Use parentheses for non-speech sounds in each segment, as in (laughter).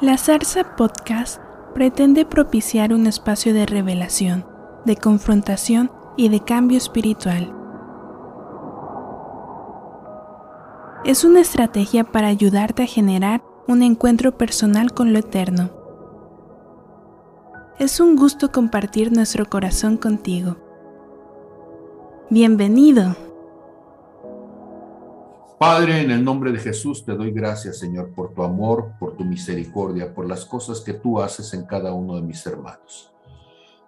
La Zarza Podcast pretende propiciar un espacio de revelación, de confrontación y de cambio espiritual. Es una estrategia para ayudarte a generar un encuentro personal con lo eterno. Es un gusto compartir nuestro corazón contigo. Bienvenido. Padre, en el nombre de Jesús te doy gracias, Señor, por tu amor, por tu misericordia, por las cosas que tú haces en cada uno de mis hermanos.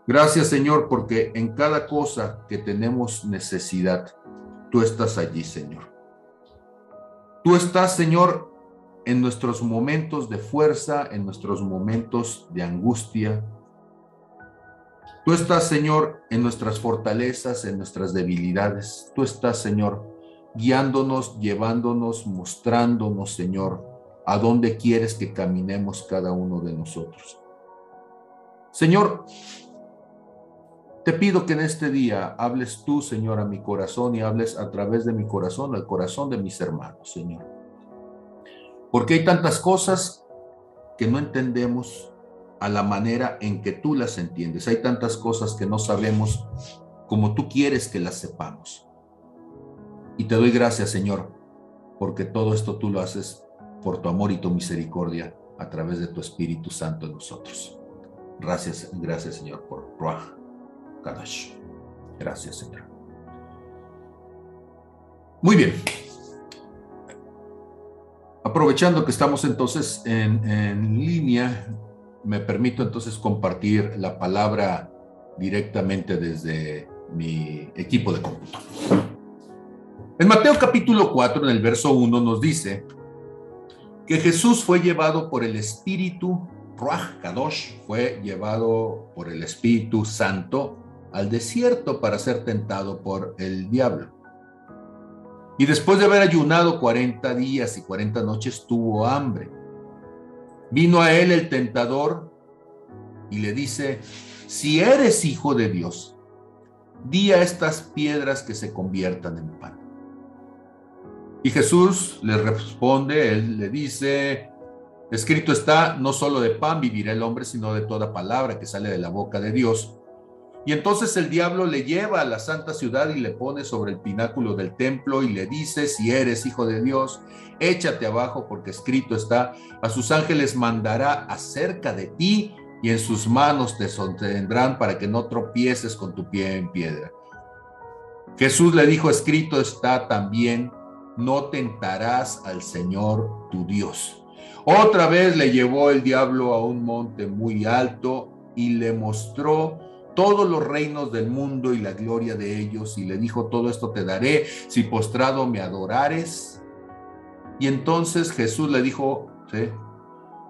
Gracias, Señor, porque en cada cosa que tenemos necesidad, tú estás allí, Señor. Tú estás, Señor, en nuestros momentos de fuerza, en nuestros momentos de angustia. Tú estás, Señor, en nuestras fortalezas, en nuestras debilidades. Tú estás, Señor, guiándonos, llevándonos, mostrándonos, Señor, a dónde quieres que caminemos cada uno de nosotros. Señor, te pido que en este día hables tú, Señor, a mi corazón y hables a través de mi corazón al corazón de mis hermanos, Señor. Porque hay tantas cosas que no entendemos a la manera en que tú las entiendes. Hay tantas cosas que no sabemos como tú quieres que las sepamos. Y te doy gracias, Señor, porque todo esto tú lo haces por tu amor y tu misericordia a través de tu Espíritu Santo en nosotros. Gracias, gracias, Señor, por Ruach Kadash. Gracias, Señor. Muy bien. Aprovechando que estamos entonces en, en línea, me permito entonces compartir la palabra directamente desde mi equipo de cómputo. En Mateo capítulo 4, en el verso 1, nos dice que Jesús fue llevado por el Espíritu, Ruach Kadosh, fue llevado por el Espíritu Santo al desierto para ser tentado por el diablo. Y después de haber ayunado 40 días y 40 noches, tuvo hambre. Vino a él el tentador y le dice, si eres hijo de Dios, di a estas piedras que se conviertan en pan. Y Jesús le responde, él le dice, escrito está, no solo de pan vivirá el hombre, sino de toda palabra que sale de la boca de Dios. Y entonces el diablo le lleva a la santa ciudad y le pone sobre el pináculo del templo y le dice, si eres hijo de Dios, échate abajo porque escrito está, a sus ángeles mandará acerca de ti y en sus manos te sostendrán para que no tropieces con tu pie en piedra. Jesús le dijo, escrito está también, no tentarás al Señor tu Dios. Otra vez le llevó el diablo a un monte muy alto y le mostró todos los reinos del mundo y la gloria de ellos y le dijo, todo esto te daré si postrado me adorares. Y entonces Jesús le dijo,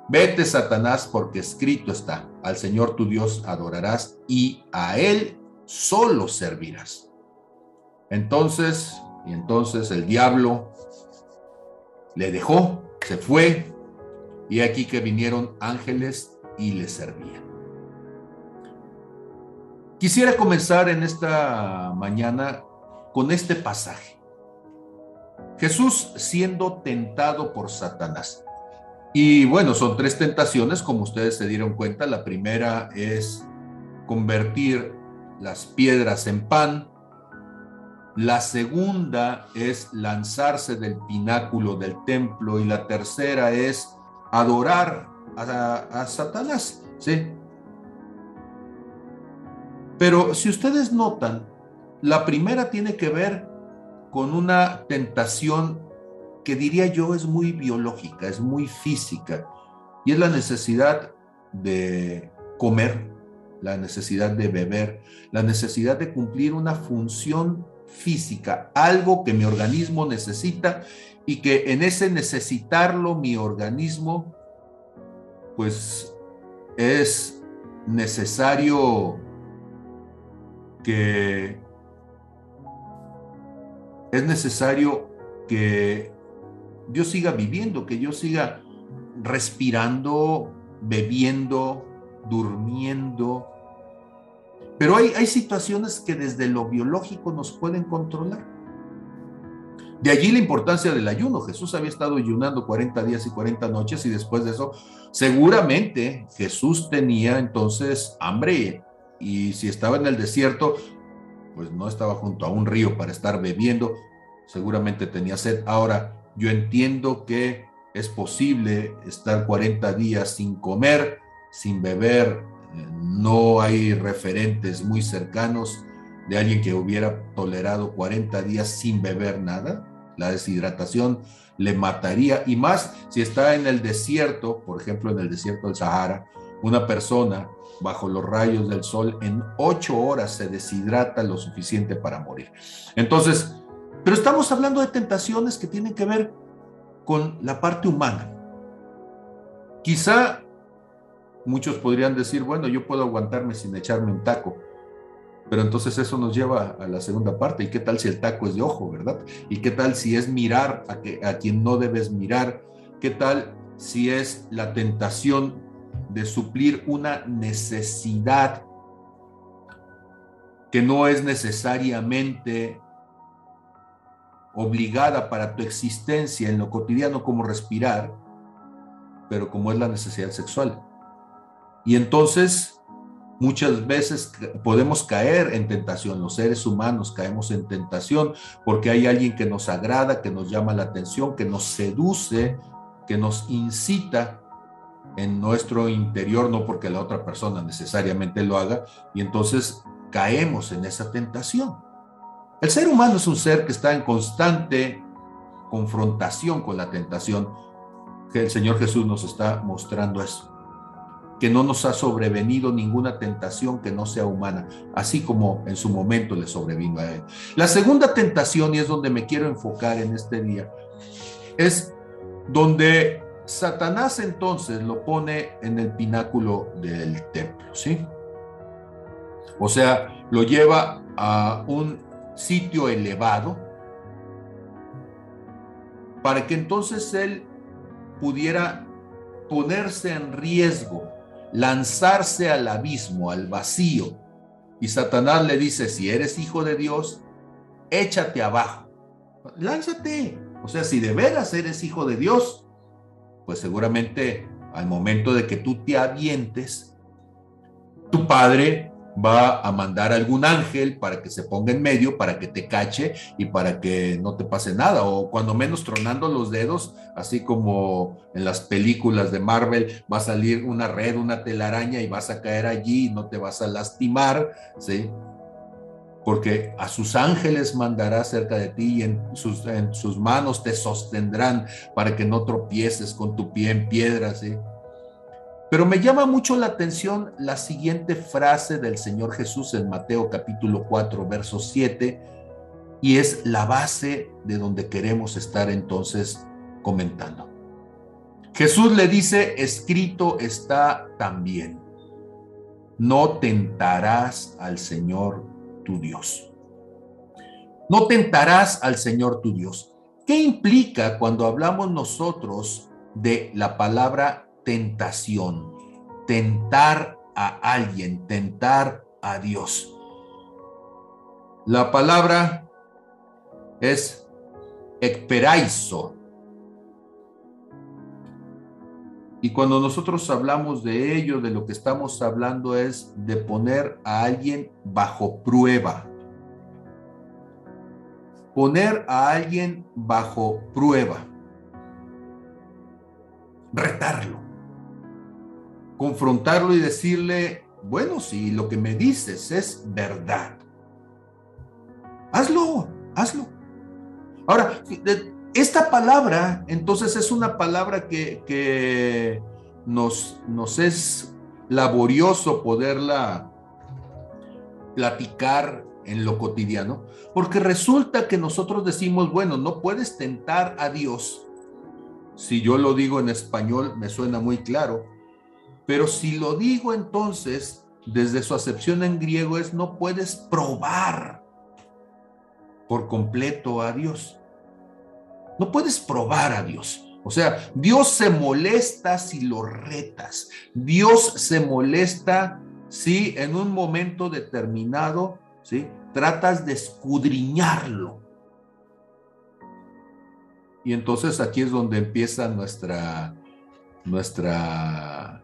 vete Satanás porque escrito está, al Señor tu Dios adorarás y a Él solo servirás. Entonces y entonces el diablo le dejó, se fue, y aquí que vinieron ángeles y le servían. Quisiera comenzar en esta mañana con este pasaje. Jesús siendo tentado por Satanás. Y bueno, son tres tentaciones, como ustedes se dieron cuenta. La primera es convertir las piedras en pan. La segunda es lanzarse del pináculo del templo y la tercera es adorar a, Satanás, ¿sí? Pero si ustedes notan, la primera tiene que ver con una tentación que diría yo es muy biológica, es muy física, y es la necesidad de comer, la necesidad de beber, la necesidad de cumplir una función física, algo que mi organismo necesita y que en ese necesitarlo mi organismo, pues es necesario que es necesario que yo siga viviendo, que yo siga respirando, bebiendo, durmiendo, pero hay, hay situaciones que desde lo biológico nos pueden controlar. De allí la importancia del ayuno. Jesús había estado ayunando 40 días y 40 noches y después de eso, seguramente Jesús tenía entonces hambre y si estaba en el desierto, pues no estaba junto a un río para estar bebiendo, seguramente tenía sed. Ahora, yo entiendo que es posible estar 40 días sin comer, sin beber, no hay referentes muy cercanos de alguien que hubiera tolerado 40 días sin beber nada. La deshidratación le mataría y más si está en el desierto, por ejemplo en el desierto del Sahara, una persona bajo los rayos del sol en ocho horas se deshidrata lo suficiente para morir. Entonces, pero estamos hablando de tentaciones que tienen que ver con la parte humana. Quizá muchos podrían decir, bueno, yo puedo aguantarme sin echarme un taco, pero entonces eso nos lleva a la segunda parte. ¿Y qué tal si el taco es de ojo, verdad? ¿Y qué tal si es mirar a, que, a quien no debes mirar? ¿Qué tal si es la tentación de suplir una necesidad que no es necesariamente obligada para tu existencia en lo cotidiano como respirar, pero como es la necesidad sexual. Y entonces muchas veces podemos caer en tentación, los seres humanos caemos en tentación porque hay alguien que nos agrada, que nos llama la atención, que nos seduce, que nos incita en nuestro interior, no porque la otra persona necesariamente lo haga, y entonces caemos en esa tentación. El ser humano es un ser que está en constante confrontación con la tentación, que el Señor Jesús nos está mostrando eso, que no nos ha sobrevenido ninguna tentación que no sea humana, así como en su momento le sobrevino a él. La segunda tentación, y es donde me quiero enfocar en este día, es donde Satanás entonces lo pone en el pináculo del templo, ¿sí? O sea, lo lleva a un sitio elevado, para que entonces él pudiera ponerse en riesgo, lanzarse al abismo, al vacío. Y Satanás le dice, si eres hijo de Dios, échate abajo, lánzate. O sea, si de veras eres hijo de Dios, pues seguramente al momento de que tú te avientes, tu padre va a mandar algún ángel para que se ponga en medio, para que te cache y para que no te pase nada, o cuando menos tronando los dedos, así como en las películas de Marvel, va a salir una red, una telaraña y vas a caer allí y no te vas a lastimar, ¿sí? Porque a sus ángeles mandará cerca de ti y en sus, en sus manos te sostendrán para que no tropieces con tu pie en piedra, ¿sí? Pero me llama mucho la atención la siguiente frase del Señor Jesús en Mateo capítulo 4, verso 7, y es la base de donde queremos estar entonces comentando. Jesús le dice, escrito está también, no tentarás al Señor tu Dios. No tentarás al Señor tu Dios. ¿Qué implica cuando hablamos nosotros de la palabra tentación, tentar a alguien, tentar a Dios. La palabra es ekperaizo. Y cuando nosotros hablamos de ello, de lo que estamos hablando es de poner a alguien bajo prueba. Poner a alguien bajo prueba. Retarlo confrontarlo y decirle, bueno, si lo que me dices es verdad, hazlo, hazlo. Ahora, esta palabra, entonces es una palabra que, nos, nos es laborioso poderla platicar en lo cotidiano, porque resulta que nosotros decimos, bueno, no puedes tentar a Dios. Si yo lo digo en español, me suena muy claro pero si lo digo entonces, desde su acepción en griego es no puedes probar por completo a Dios. No puedes probar a Dios. O sea, Dios se molesta si lo retas. Dios se molesta si en un momento determinado, ¿sí? Tratas de escudriñarlo. Y entonces aquí es donde empieza nuestra, nuestra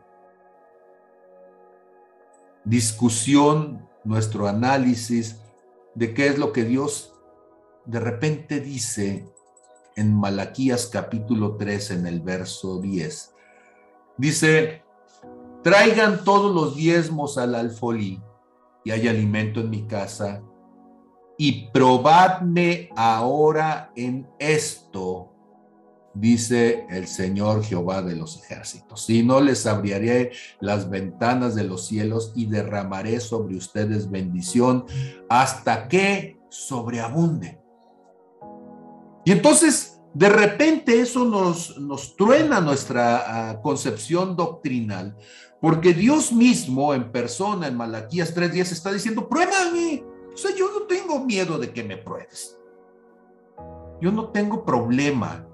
discusión, nuestro análisis de qué es lo que Dios de repente dice en Malaquías capítulo 3 en el verso 10. Dice, traigan todos los diezmos al alfolí y hay alimento en mi casa y probadme ahora en esto, dice el Señor Jehová de los ejércitos. Si no les abriré las ventanas de los cielos y derramaré sobre ustedes bendición hasta que sobreabunde. Y entonces, de repente eso nos, truena nuestra ah, concepción doctrinal, porque Dios mismo en persona en Malaquías 3.10 está diciendo, pruébame. O sea, yo no tengo miedo de que me pruebes. Yo no tengo problema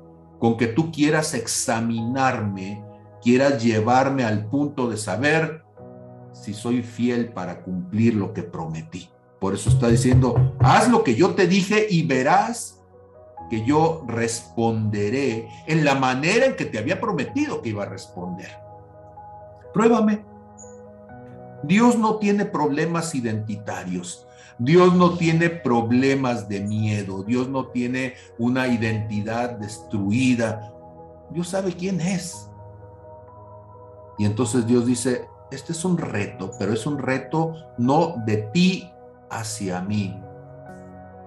con que tú quieras examinarme, quieras llevarme al punto de saber si soy fiel para cumplir lo que prometí. Por eso está diciendo, haz lo que yo te dije y verás que yo responderé en la manera en que te había prometido que iba a responder. Pruébame. Dios no tiene problemas identitarios. Dios no tiene problemas de miedo, Dios no tiene una identidad destruida. Dios sabe quién es. Y entonces Dios dice, este es un reto, pero es un reto no de ti hacia mí.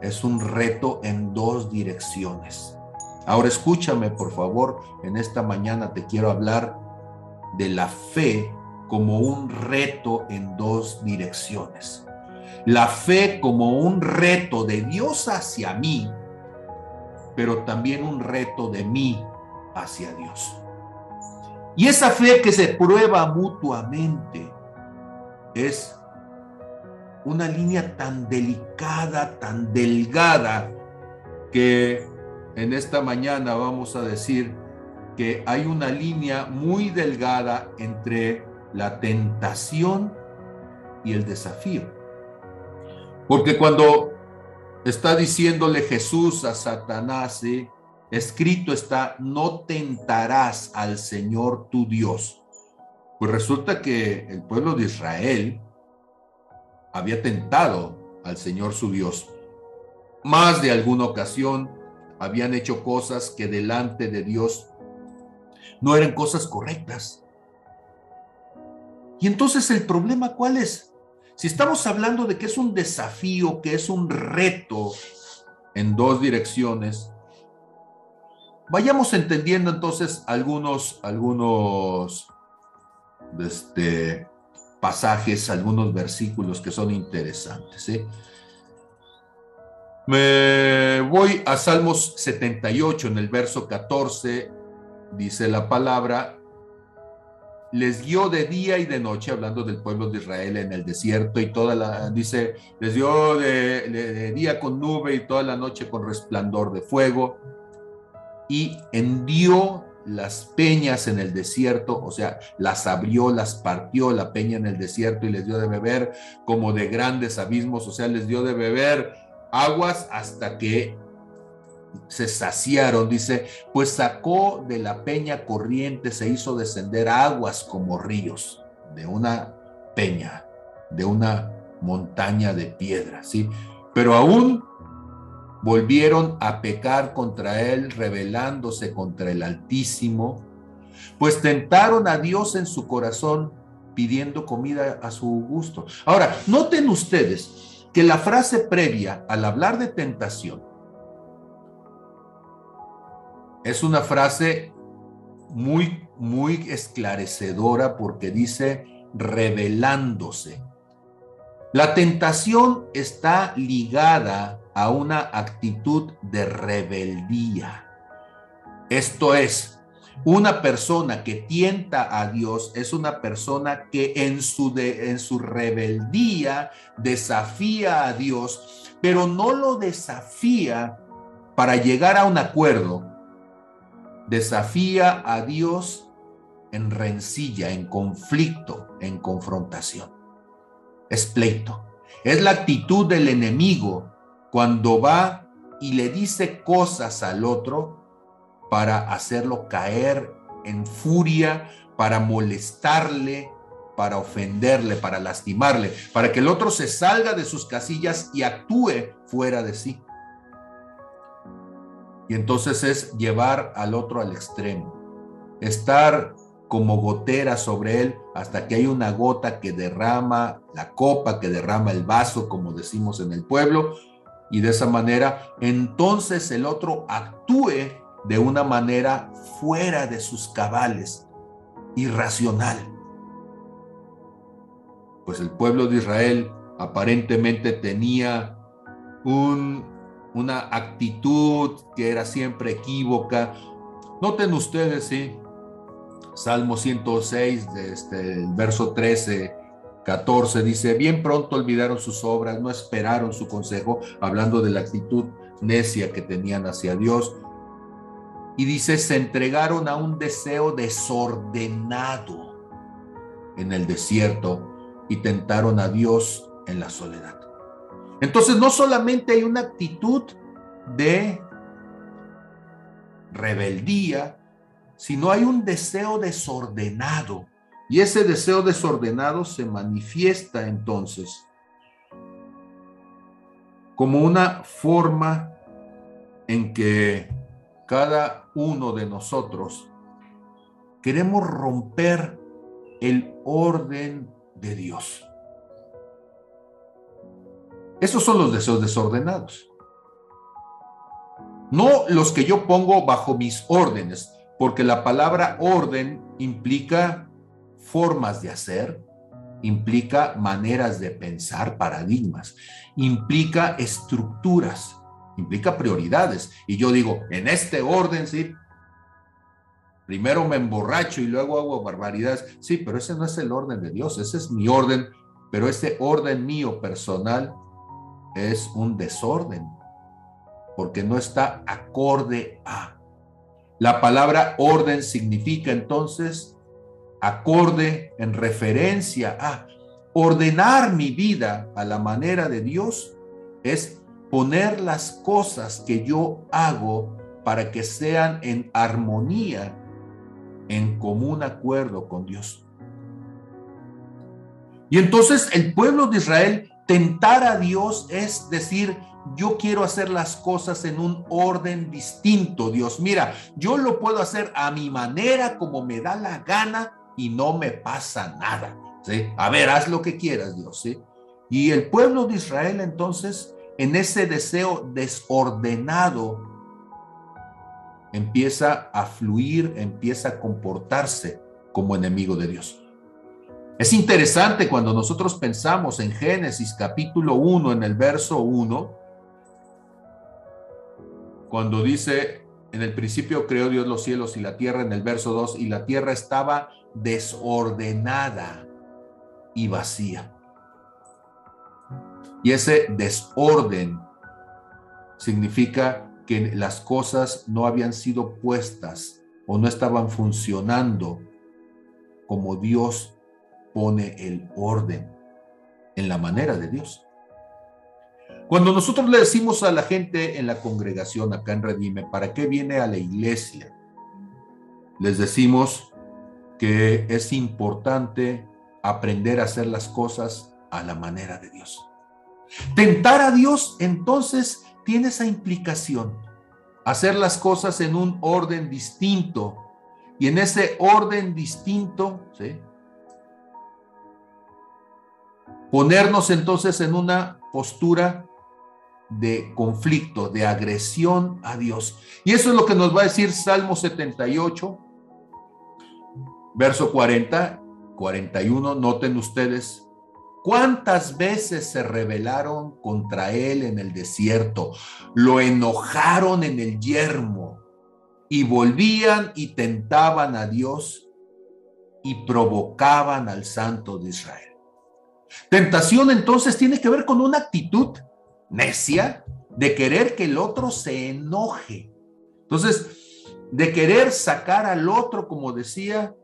Es un reto en dos direcciones. Ahora escúchame, por favor, en esta mañana te quiero hablar de la fe como un reto en dos direcciones la fe como un reto de Dios hacia mí, pero también un reto de mí hacia Dios. Y esa fe que se prueba mutuamente es una línea tan delicada, tan delgada, que en esta mañana vamos a decir que hay una línea muy delgada entre la tentación y el desafío. Porque cuando está diciéndole Jesús a Satanás, escrito está, no tentarás al Señor tu Dios. Pues resulta que el pueblo de Israel había tentado al Señor su Dios. Más de alguna ocasión habían hecho cosas que delante de Dios no eran cosas correctas. Y entonces el problema cuál es? Si estamos hablando de que es un desafío, que es un reto en dos direcciones, vayamos entendiendo entonces algunos, algunos este, pasajes, algunos versículos que son interesantes. Me voy a Salmos 78 en el verso 14, dice la palabra, les guió de día y de noche, hablando del pueblo de Israel en el desierto y toda la, dice, les dio de, día con nube y toda la noche con resplandor de fuego y hendió las peñas en el desierto, o sea, las abrió, las partió la peña en el desierto y les dio de beber como de grandes abismos, o sea, les dio de beber aguas hasta que se saciaron, dice, pues sacó de la peña corriente, se hizo descender aguas como ríos de una peña, de una montaña de piedra, ¿sí? Pero aún volvieron a pecar contra él, rebelándose contra el Altísimo, pues tentaron a Dios en su corazón pidiendo comida a su gusto. Ahora, noten ustedes que la frase previa al hablar de tentación es una frase muy, muy esclarecedora porque dice revelándose. La tentación está ligada a una actitud de rebeldía. Esto es, una persona que tienta a Dios es una persona que en su, en su rebeldía desafía a Dios, pero no lo desafía para llegar a un acuerdo, desafía a Dios en rencilla, en conflicto, en confrontación. Es pleito. Es la actitud del enemigo cuando va y le dice cosas al otro para hacerlo caer en furia, para molestarle, para ofenderle, para lastimarle, para que el otro se salga de sus casillas y actúe fuera de sí. Y entonces es llevar al otro al extremo, estar como gotera sobre él hasta que hay una gota que derrama la copa, que derrama el vaso, como decimos en el pueblo, y de esa manera entonces el otro actúe de una manera fuera de sus cabales, irracional. Pues el pueblo de Israel aparentemente tenía un, una actitud que era siempre equívoca. Noten ustedes, sí, Salmo 106, este, el verso 13, 14, dice, bien pronto olvidaron sus obras, no esperaron su consejo, hablando de la actitud necia que tenían hacia Dios. Y dice, se entregaron a un deseo desordenado en el desierto y tentaron a Dios en la soledad. Entonces no solamente hay una actitud de rebeldía, sino hay un deseo desordenado. Y ese deseo desordenado se manifiesta entonces como una forma en que cada uno de nosotros queremos romper el orden de Dios. Esos son los deseos desordenados. No los que yo pongo bajo mis órdenes, porque la palabra orden implica formas de hacer, implica maneras de pensar, paradigmas, implica estructuras, implica prioridades. Y yo digo, en este orden, sí, primero me emborracho y luego hago barbaridades. Sí, pero ese no es el orden de Dios, ese es mi orden, pero ese orden mío personal es un desorden, porque no está acorde a. La palabra orden significa entonces acorde en referencia a ordenar mi vida a la manera de Dios es poner las cosas que yo hago para que sean en armonía, en común acuerdo con Dios. Y entonces el pueblo de Israel tentar a Dios es decir, yo quiero hacer las cosas en un orden distinto, Dios. Mira, yo lo puedo hacer a mi manera, como me da la gana y no me pasa nada. ¿sí? A ver, haz lo que quieras, Dios. ¿sí? Y el pueblo de Israel entonces, en ese deseo desordenado, empieza a fluir, empieza a comportarse como enemigo de Dios. Es interesante cuando nosotros pensamos en Génesis capítulo 1, en el verso 1, cuando dice, en el principio creó Dios los cielos y la tierra, en el verso 2, y la tierra estaba desordenada y vacía. Y ese desorden significa que las cosas no habían sido puestas o no estaban funcionando como Dios pone el orden en la manera de Dios. Cuando nosotros le decimos a la gente en la congregación acá en Redime, ¿para qué viene a la iglesia? Les decimos que es importante aprender a hacer las cosas a la manera de Dios. Tentar a Dios entonces tiene esa implicación, hacer las cosas en un orden distinto. Y en ese orden distinto, ¿sí? Ponernos entonces en una postura de conflicto, de agresión a Dios. Y eso es lo que nos va a decir Salmo 78, verso 40, 41. Noten ustedes cuántas veces se rebelaron contra él en el desierto, lo enojaron en el yermo y volvían y tentaban a Dios y provocaban al Santo de Israel. Tentación entonces tiene que ver con una actitud necia de querer que el otro se enoje. Entonces, de querer sacar al otro, como decía,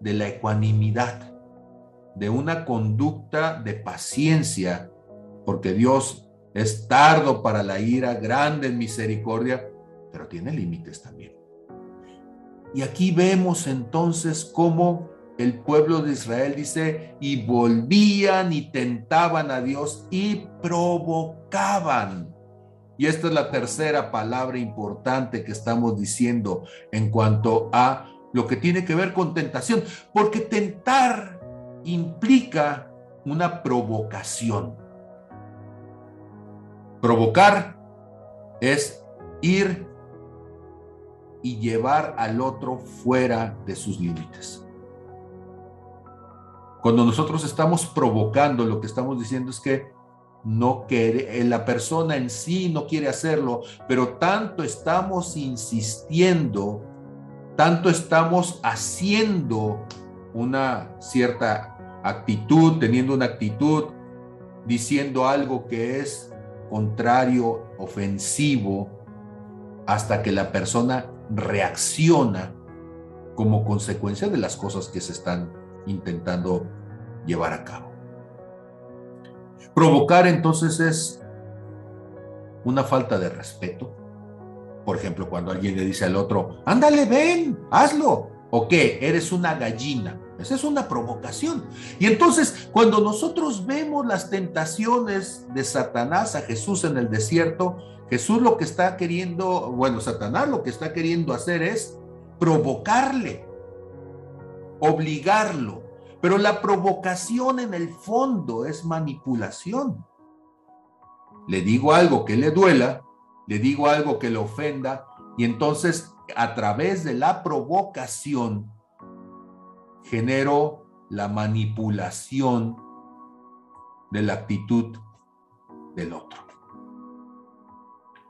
de la ecuanimidad, de una conducta de paciencia, porque Dios es tardo para la ira, grande en misericordia, pero tiene límites también. Y aquí vemos entonces cómo el pueblo de Israel dice, y volvían y tentaban a Dios y provocaban. Y esta es la tercera palabra importante que estamos diciendo en cuanto a lo que tiene que ver con tentación, porque tentar implica una provocación. Provocar es ir y llevar al otro fuera de sus límites. Cuando nosotros estamos provocando, lo que estamos diciendo es que no quiere, eh, la persona en sí no quiere hacerlo, pero tanto estamos insistiendo, tanto estamos haciendo una cierta actitud, teniendo una actitud, diciendo algo que es contrario, ofensivo, hasta que la persona reacciona como consecuencia de las cosas que se están intentando llevar a cabo. Provocar entonces es una falta de respeto. Por ejemplo, cuando alguien le dice al otro, ándale, ven, hazlo. ¿O qué? Eres una gallina. Esa es una provocación. Y entonces, cuando nosotros vemos las tentaciones de Satanás a Jesús en el desierto, Jesús lo que está queriendo, bueno, Satanás lo que está queriendo hacer es provocarle, obligarlo. Pero la provocación en el fondo es manipulación. Le digo algo que le duela, le digo algo que le ofenda, y entonces a través de la provocación genero la manipulación de la actitud del otro.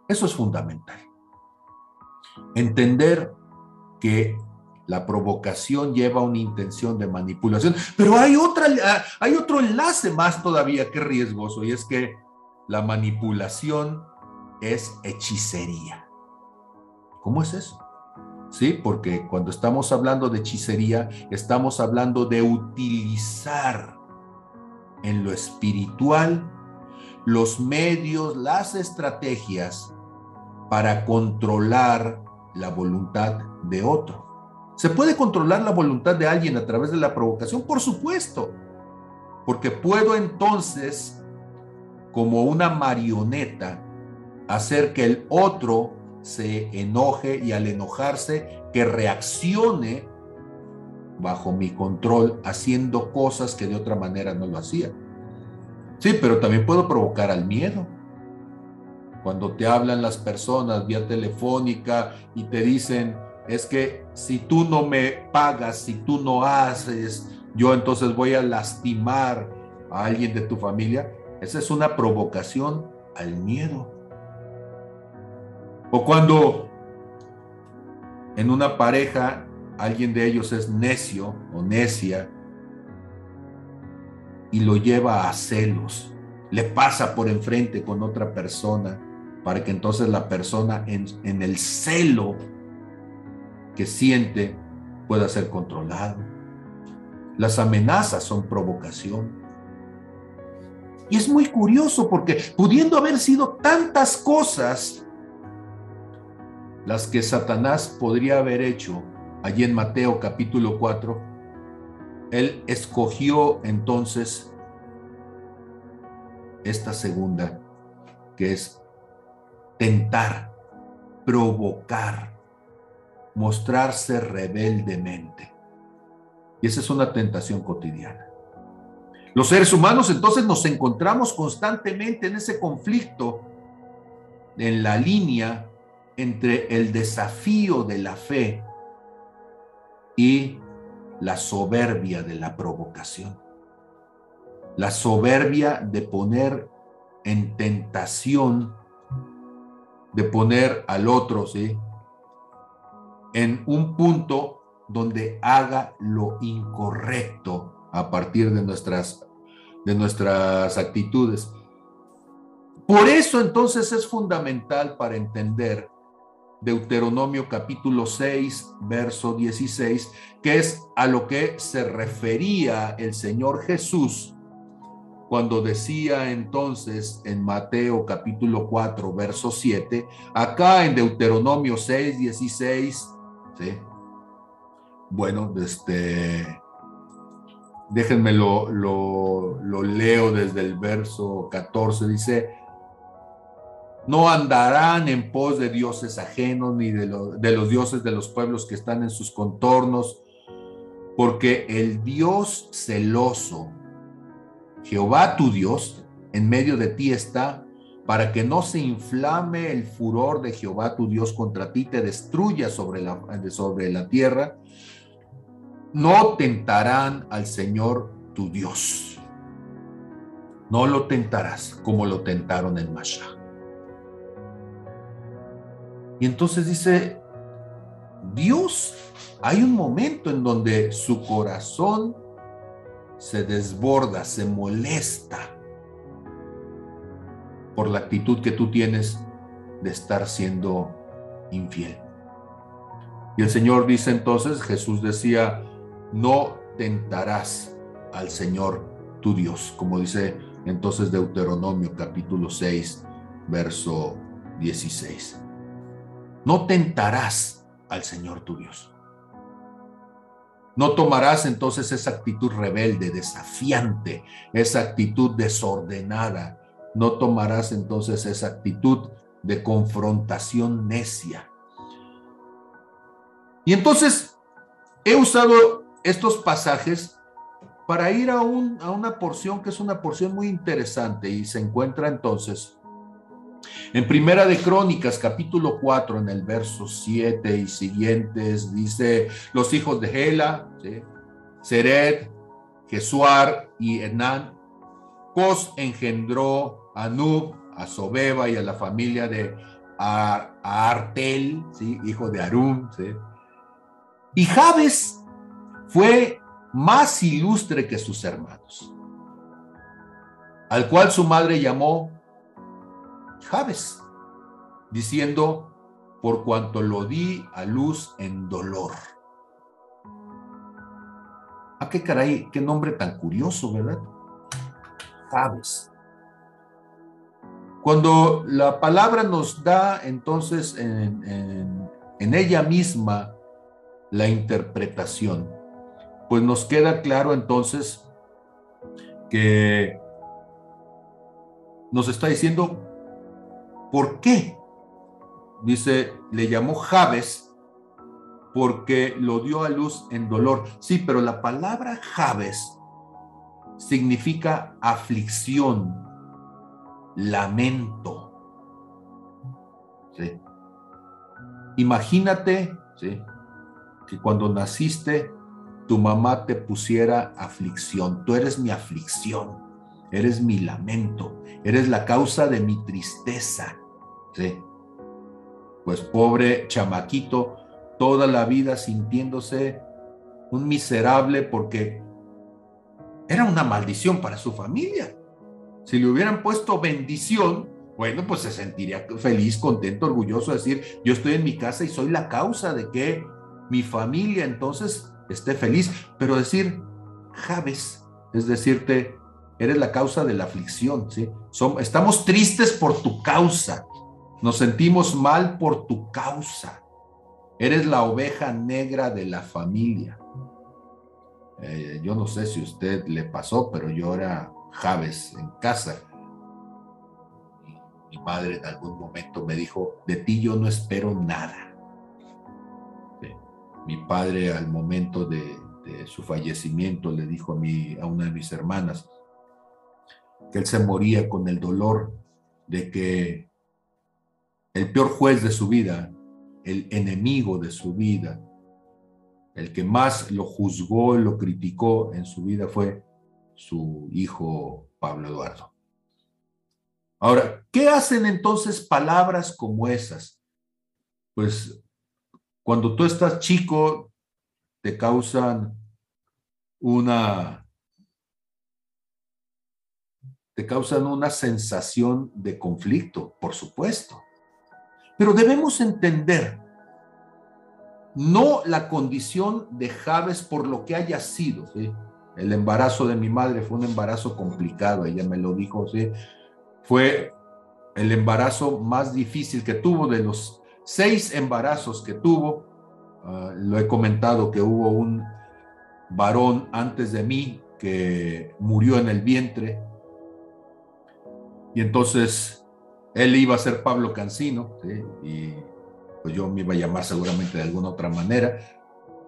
Eso es fundamental. Entender que la provocación lleva una intención de manipulación, pero hay, otra, hay otro enlace más todavía que riesgoso y es que la manipulación es hechicería. ¿Cómo es eso? Sí, porque cuando estamos hablando de hechicería, estamos hablando de utilizar en lo espiritual los medios, las estrategias para controlar la voluntad de otro. ¿Se puede controlar la voluntad de alguien a través de la provocación? Por supuesto, porque puedo entonces, como una marioneta, hacer que el otro se enoje y al enojarse, que reaccione bajo mi control, haciendo cosas que de otra manera no lo hacía. Sí, pero también puedo provocar al miedo cuando te hablan las personas vía telefónica y te dicen, es que si tú no me pagas, si tú no haces, yo entonces voy a lastimar a alguien de tu familia, esa es una provocación al miedo. O cuando en una pareja alguien de ellos es necio o necia y lo lleva a celos, le pasa por enfrente con otra persona para que entonces la persona en, el celo que siente pueda ser controlado. Las amenazas son provocación. Y es muy curioso porque pudiendo haber sido tantas cosas las que Satanás podría haber hecho allí en Mateo capítulo 4, él escogió entonces esta segunda, que es tentar, provocar, mostrarse rebeldemente. Y esa es una tentación cotidiana. Los seres humanos entonces nos encontramos constantemente en ese conflicto, en la línea entre el desafío de la fe y la soberbia de la provocación. La soberbia de poner en tentación de poner al otro, ¿sí? En un punto donde haga lo incorrecto a partir de nuestras, de nuestras actitudes. Por eso entonces es fundamental para entender Deuteronomio capítulo 6, verso 16, que es a lo que se refería el Señor Jesús cuando decía entonces en Mateo capítulo 4, verso 7, acá en Deuteronomio 6, 16, bueno, este, déjenme lo, lo, leo desde el verso 14, dice, no andarán en pos de dioses ajenos ni de, de los dioses de los pueblos que están en sus contornos, porque el Dios celoso, Jehová tu Dios, en medio de ti está, para que no se inflame el furor de Jehová tu Dios contra ti, te destruya sobre la, sobre la tierra, no tentarán al Señor tu Dios. No lo tentarás como lo tentaron en Masha. Y entonces dice, Dios, hay un momento en donde su corazón se desborda, se molesta por la actitud que tú tienes de estar siendo infiel. Y el Señor dice entonces, Jesús decía, no tentarás al Señor tu Dios, como dice entonces Deuteronomio capítulo 6, verso 16. No tentarás al Señor tu Dios. No tomarás entonces esa actitud rebelde, desafiante, esa actitud desordenada. No tomarás entonces esa actitud de confrontación necia. Y entonces he usado estos pasajes para ir a, un, a una porción que es una porción muy interesante y se encuentra entonces en Primera de Crónicas, capítulo 4, en el verso 7 y siguientes, dice, los hijos de Hela, ¿sí? Jesuar y Enán, Cos engendró a Nub, a Sobeba y a la familia de Artel, ¿sí? hijo de Arum, ¿sí? y Jabes fue más ilustre que sus hermanos, al cual su madre llamó Jabes, diciendo, por cuanto lo di a luz en dolor. ¿A ah, qué caray? Qué nombre tan curioso, ¿verdad? Jabes. Cuando la palabra nos da entonces en, ella misma la interpretación, pues nos queda claro entonces que nos está diciendo por qué. Dice, le llamó Javes porque lo dio a luz en dolor. Sí, pero la palabra Javes significa aflicción, lamento. ¿Sí? Imagínate ¿sí? que cuando naciste tu mamá te pusiera aflicción. Tú eres mi aflicción, eres mi lamento, eres la causa de mi tristeza. ¿Sí? Pues pobre chamaquito, toda la vida sintiéndose un miserable porque era una maldición para su familia. Si le hubieran puesto bendición, bueno, pues se sentiría feliz, contento, orgulloso de decir, yo estoy en mi casa y soy la causa de que mi familia entonces esté feliz, pero decir Javes es decirte, eres la causa de la aflicción, ¿sí? estamos tristes por tu causa, nos sentimos mal por tu causa, eres la oveja negra de la familia. Eh, yo no sé si a usted le pasó, pero yo era Javes en casa. Mi madre en algún momento me dijo, de ti yo no espero nada mi padre al momento de, su fallecimiento le dijo a, mí, a una de mis hermanas que él se moría con el dolor de que el peor juez de su vida, el enemigo de su vida, el que más lo juzgó y lo criticó en su vida fue su hijo Pablo Eduardo. Ahora, ¿qué hacen entonces palabras como esas? Pues cuando tú estás chico, te causan una te causan una sensación de conflicto, por supuesto. Pero debemos entender no la condición de Javes por lo que haya sido. El embarazo de mi madre fue un embarazo complicado, ella me lo dijo, ¿sí? fue el embarazo más difícil que tuvo de los seis embarazos que tuvo, ah, lo he comentado que hubo un varón antes de mí que murió en el vientre. Y entonces él iba a ser Pablo Cancino, y pues yo me iba a llamar seguramente de alguna otra manera,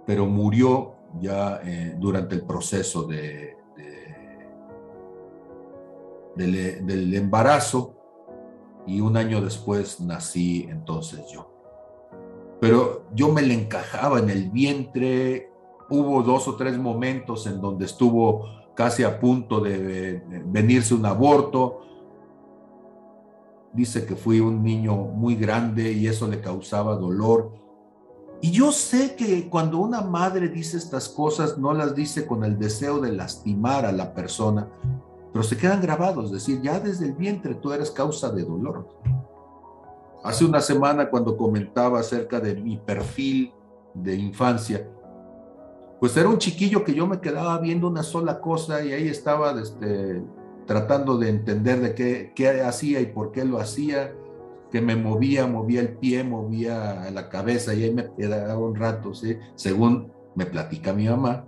pero murió ya eh, durante el proceso de, del embarazo y un año después nací entonces yo. Pero yo me le encajaba en el vientre, hubo dos o tres momentos en donde estuvo casi a punto de venirse un aborto. Dice que fui un niño muy grande y eso le causaba dolor. Y yo sé que cuando una madre dice estas cosas, no las dice con el deseo de lastimar a la persona, pero se quedan grabados, es decir, ya desde el vientre tú eres causa de dolor. Hace una semana cuando comentaba acerca de mi perfil de infancia, pues era un chiquillo que yo me quedaba viendo una sola cosa y ahí estaba este, tratando de entender de qué, qué hacía y por qué lo hacía, que me movía, movía el pie, movía la cabeza y ahí me quedaba un rato, según me platica mi mamá.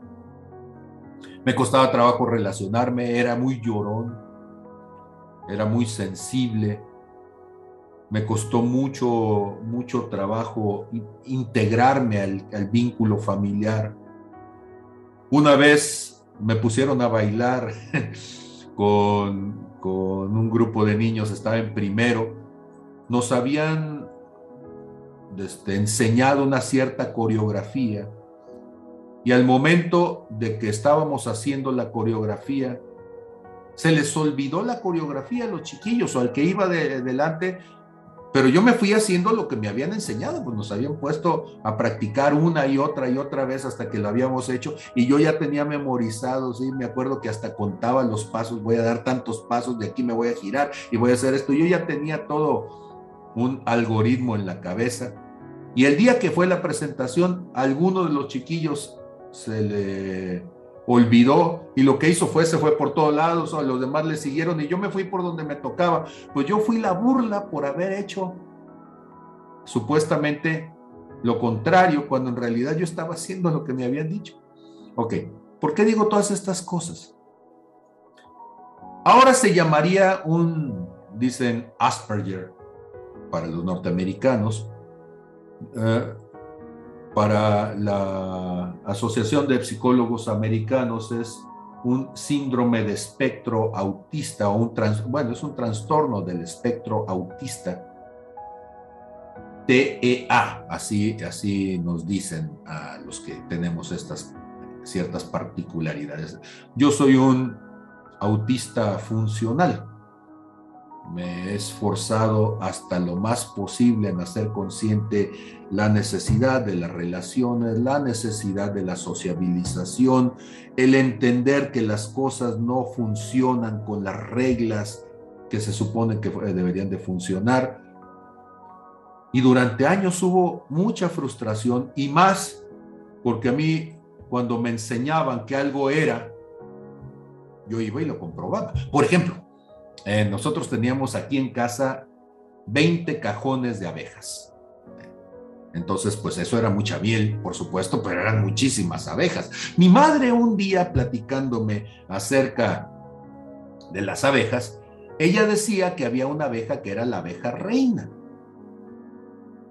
Me costaba trabajo relacionarme, era muy llorón, era muy sensible. Me costó mucho, mucho trabajo integrarme al, vínculo familiar. Una vez me pusieron a bailar (laughs) con, con un grupo de niños, estaba en primero. Nos habían este, enseñado una cierta coreografía y al momento de que estábamos haciendo la coreografía, se les olvidó la coreografía a los chiquillos o al que iba de, delante, pero yo me fui haciendo lo que me habían enseñado, pues nos habían puesto a practicar una y otra y otra vez hasta que lo habíamos hecho y yo ya tenía memorizado, sí, me acuerdo que hasta contaba los pasos, voy a dar tantos pasos, de aquí me voy a girar y voy a hacer esto, yo ya tenía todo un algoritmo en la cabeza. Y el día que fue la presentación, algunos de los chiquillos se le olvidó y lo que hizo fue, se fue por todos lados, o los demás le siguieron y yo me fui por donde me tocaba. Pues yo fui la burla por haber hecho supuestamente lo contrario, cuando en realidad yo estaba haciendo lo que me habían dicho. Ok, ¿por qué digo todas estas cosas? Ahora se llamaría un, dicen Asperger para los norteamericanos, eh, para la Asociación de Psicólogos Americanos es un síndrome de espectro autista o un bueno, es un trastorno del espectro autista. TEA, así, así nos dicen a los que tenemos estas ciertas particularidades. Yo soy un autista funcional me he esforzado hasta lo más posible en hacer consciente la necesidad de las relaciones, la necesidad de la sociabilización, el entender que las cosas no funcionan con las reglas que se supone que deberían de funcionar. Y durante años hubo mucha frustración y más porque a mí cuando me enseñaban que algo era, yo iba y lo comprobaba. Por ejemplo, eh, nosotros teníamos aquí en casa 20 cajones de abejas. Entonces, pues eso era mucha miel, por supuesto, pero eran muchísimas abejas. Mi madre un día platicándome acerca de las abejas, ella decía que había una abeja que era la abeja reina.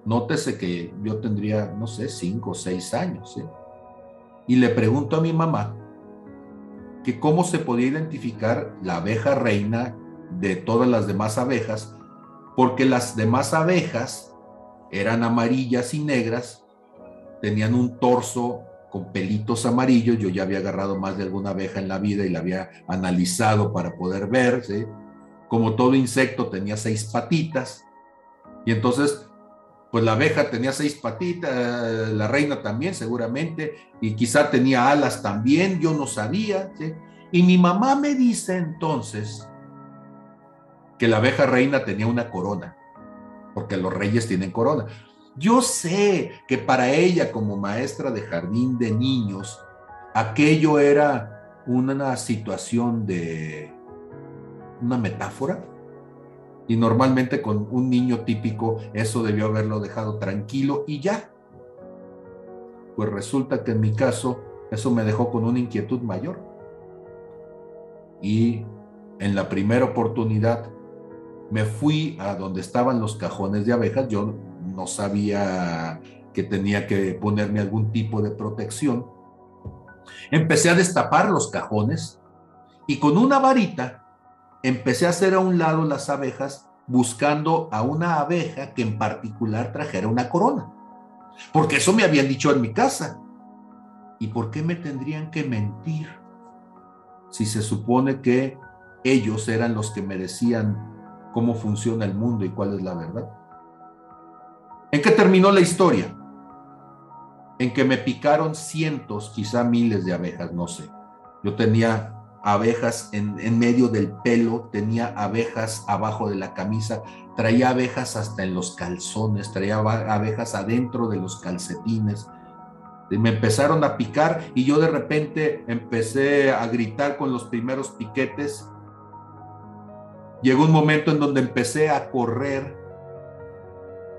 Nótese que yo tendría, no sé, cinco o seis años. ¿eh? Y le pregunto a mi mamá que cómo se podía identificar la abeja reina de todas las demás abejas, porque las demás abejas eran amarillas y negras, tenían un torso con pelitos amarillos, yo ya había agarrado más de alguna abeja en la vida y la había analizado para poder ver, como todo insecto tenía seis patitas, y entonces pues la abeja tenía seis patitas, la reina también seguramente, y quizá tenía alas también, yo no sabía, y mi mamá me dice entonces que la abeja reina tenía una corona, porque los reyes tienen corona. Yo sé que para ella como maestra de jardín de niños, aquello era una situación de una metáfora. Y normalmente con un niño típico eso debió haberlo dejado tranquilo y ya. pues resulta que en mi caso eso me dejó con una inquietud mayor. Y en la primera oportunidad me fui a donde estaban los cajones de abejas. Yo no sabía que tenía que ponerme algún tipo de protección. Empecé a destapar los cajones y con una varita empecé a hacer a un lado las abejas buscando a una abeja que en particular trajera una corona. Porque eso me habían dicho en mi casa. ¿Y por qué me tendrían que mentir si se supone que ellos eran los que me decían cómo funciona el mundo y cuál es la verdad? ¿En qué terminó la historia? En que me picaron cientos, quizá miles de abejas, no sé. Yo tenía abejas en, en, medio del pelo, tenía abejas abajo de la camisa, traía abejas hasta en los calzones, traía abejas adentro de los calcetines. Me empezaron a picar y yo de repente empecé a gritar con los primeros piquetes. Llegó un momento en donde empecé a correr,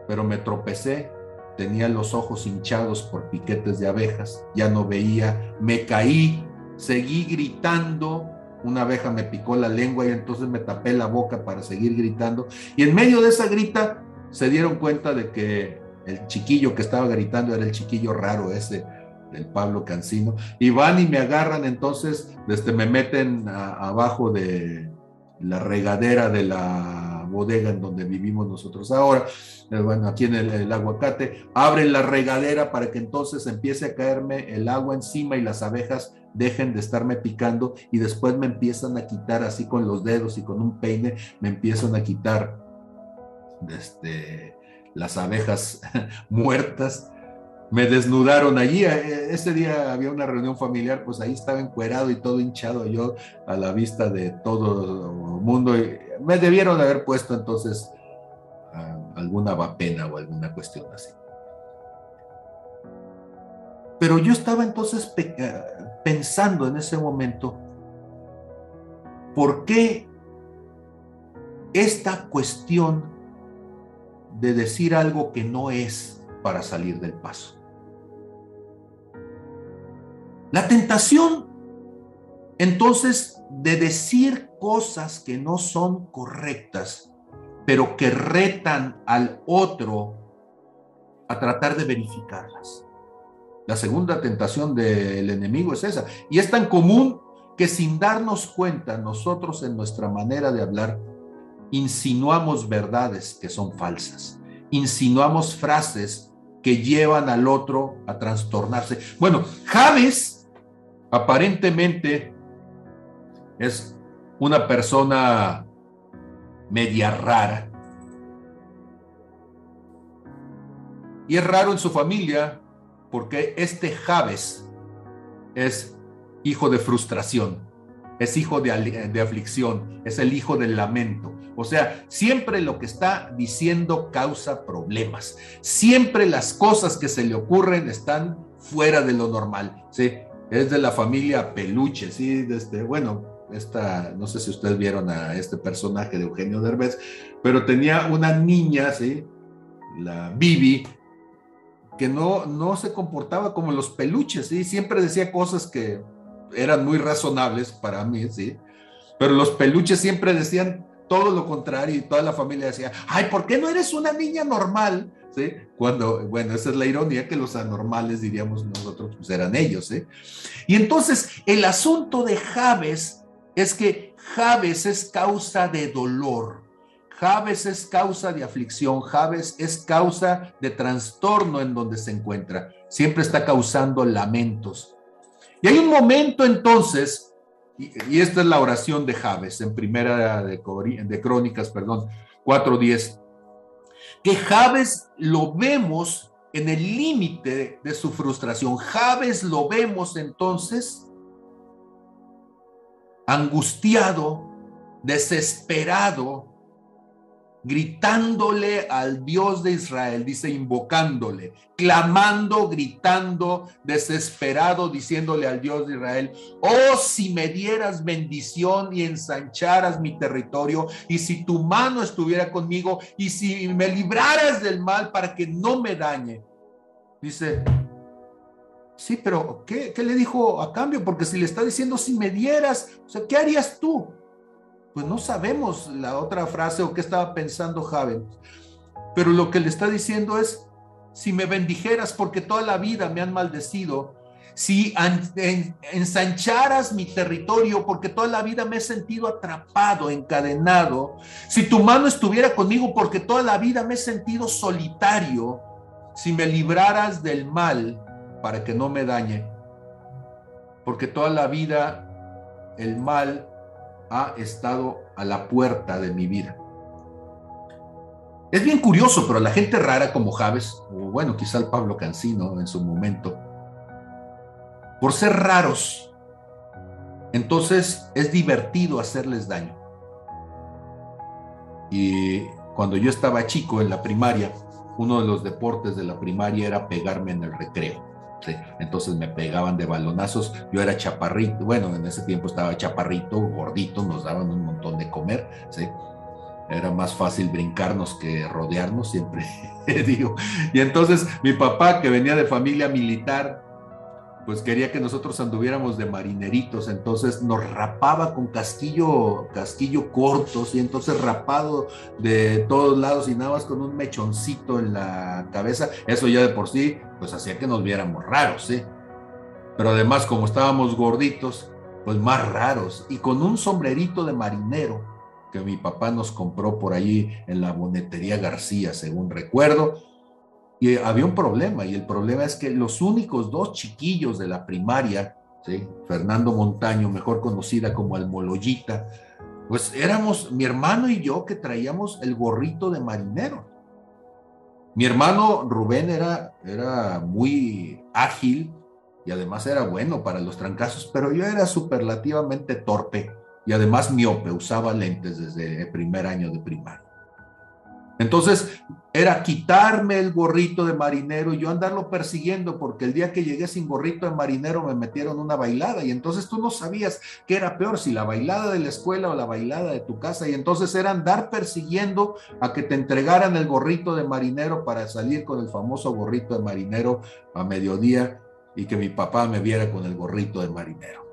pero me tropecé, tenía los ojos hinchados por piquetes de abejas, ya no veía, me caí seguí gritando, una abeja me picó la lengua y entonces me tapé la boca para seguir gritando. Y en medio de esa grita se dieron cuenta de que el chiquillo que estaba gritando era el chiquillo raro ese del Pablo Cancino. Y van y me agarran, entonces desde me meten abajo de la regadera de la bodega en donde vivimos nosotros ahora, eh, bueno, aquí en el, aguacate, abren la regadera para que entonces empiece a caerme el agua encima y las abejas dejen de estarme picando y después me empiezan a quitar así con los dedos y con un peine, me empiezan a quitar este, las abejas (laughs) muertas. Me desnudaron allí, eh, ese día había una reunión familiar, pues ahí estaba encuerado y todo hinchado yo a la vista de todo el mundo. Me debieron haber puesto entonces ah, alguna vapena o alguna cuestión así. Pero yo estaba entonces eh, pensando en ese momento, ¿por qué esta cuestión de decir algo que no es para salir del paso? La tentación, entonces, de decir cosas que no son correctas, pero que retan al otro a tratar de verificarlas. La segunda tentación del enemigo es esa. Y es tan común que sin darnos cuenta nosotros en nuestra manera de hablar insinuamos verdades que son falsas. Insinuamos frases que llevan al otro a trastornarse. Bueno, Javes aparentemente es una persona media rara. Y es raro en su familia porque este Javes es hijo de frustración, es hijo de, de, aflicción, es el hijo del lamento. O sea, siempre lo que está diciendo causa problemas. Siempre las cosas que se le ocurren están fuera de lo normal. ¿sí? Es de la familia Peluche, ¿sí? Desde, bueno, esta, no sé si ustedes vieron a este personaje de Eugenio Derbez, pero tenía una niña, ¿sí? La Bibi, que no, no se comportaba como los peluches, ¿sí? Siempre decía cosas que eran muy razonables para mí, ¿sí? Pero los peluches siempre decían todo lo contrario y toda la familia decía, ay, ¿por qué no eres una niña normal? Cuando, bueno, esa es la ironía que los anormales, diríamos nosotros, pues eran ellos, ¿sí? Y entonces el asunto de Javes es que Javes es causa de dolor. Javes es causa de aflicción, Javes es causa de trastorno en donde se encuentra. Siempre está causando lamentos. Y hay un momento entonces, y, esta es la oración de Javes en primera de, de Crónicas, perdón, 4.10, que Javes lo vemos en el límite de su frustración. Javes lo vemos entonces angustiado, desesperado, gritándole al Dios de Israel, dice invocándole, clamando, gritando, desesperado, diciéndole al Dios de Israel, oh si me dieras bendición y ensancharas mi territorio, y si tu mano estuviera conmigo, y si me libraras del mal para que no me dañe. Dice, Sí, pero ¿qué, ¿qué, le dijo a cambio? Porque si le está diciendo si me dieras, ¿qué harías tú? Pues no sabemos la otra frase o qué estaba pensando Javen. Pero lo que le está diciendo es, si me bendijeras porque toda la vida me han maldecido, si ensancharas mi territorio, porque toda la vida me he sentido atrapado, encadenado, si tu mano estuviera conmigo, porque toda la vida me he sentido solitario, si me libraras del mal para que no me dañe, porque toda la vida el mal ha estado a la puerta de mi vida. Es bien curioso, pero la gente rara como Javes, o bueno, quizá el Pablo Cancino en su momento, por ser raros, entonces es divertido hacerles daño. Y cuando yo estaba chico en la primaria, uno de los deportes de la primaria era pegarme en el recreo. Entonces me pegaban de balonazos, yo era chaparrito, bueno, en ese tiempo estaba chaparrito, gordito, nos daban un montón de comer, ¿sí? era más fácil brincarnos que rodearnos, siempre (laughs) digo. Y entonces mi papá, que venía de familia militar, pues quería que nosotros anduviéramos de marineritos, entonces nos rapaba con casquillo, casquillo cortos y entonces rapado de todos lados y nada más con un mechoncito en la cabeza, eso ya de por sí, pues hacía que nos viéramos raros, ¿sí? Pero además como estábamos gorditos, pues más raros y con un sombrerito de marinero que mi papá nos compró por allí en la bonetería García, según recuerdo, y había un problema, y el problema es que los únicos dos chiquillos de la primaria, Fernando Montaño, mejor conocida como el Moloyita, pues éramos mi hermano y yo que traíamos el gorrito de marinero. Mi hermano Rubén era, era muy ágil y además era bueno para los trancazos, pero yo era superlativamente torpe y además miope, usaba lentes desde el primer año de primaria. Entonces era quitarme el gorrito de marinero y yo andarlo persiguiendo porque el día que llegué sin gorrito de marinero me metieron una bailada y entonces tú no sabías qué era peor, si la bailada de la escuela o la bailada de tu casa y entonces era andar persiguiendo a que te entregaran el gorrito de marinero para salir con el famoso gorrito de marinero a mediodía y que mi papá me viera con el gorrito de marinero.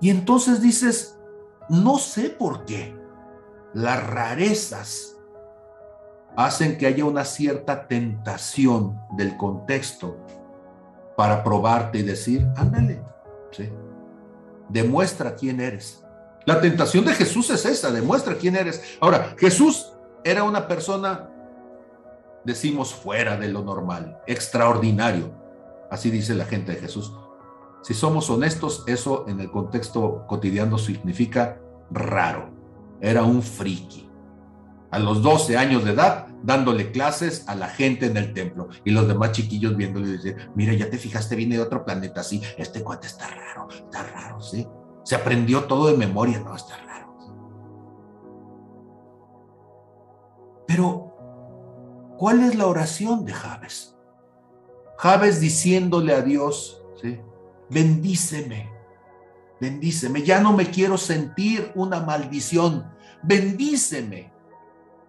Y entonces dices, no sé por qué las rarezas hacen que haya una cierta tentación del contexto para probarte y decir, ándale, demuestra quién eres. La tentación de Jesús es esa, demuestra quién eres. Ahora, Jesús era una persona, decimos, fuera de lo normal, extraordinario. Así dice la gente de Jesús. Si somos honestos, eso en el contexto cotidiano significa raro era un friki. A los 12 años de edad, dándole clases a la gente en el templo. Y los demás chiquillos viéndole y dicen, mira, ya te fijaste, viene de otro planeta, sí, este cuate está raro, está raro, sí. Se aprendió todo de memoria, no, está raro. Pero, ¿cuál es la oración de Javes? Javes diciéndole a Dios, ¿sí? bendíceme, bendíceme, ya no me quiero sentir una maldición, bendíceme.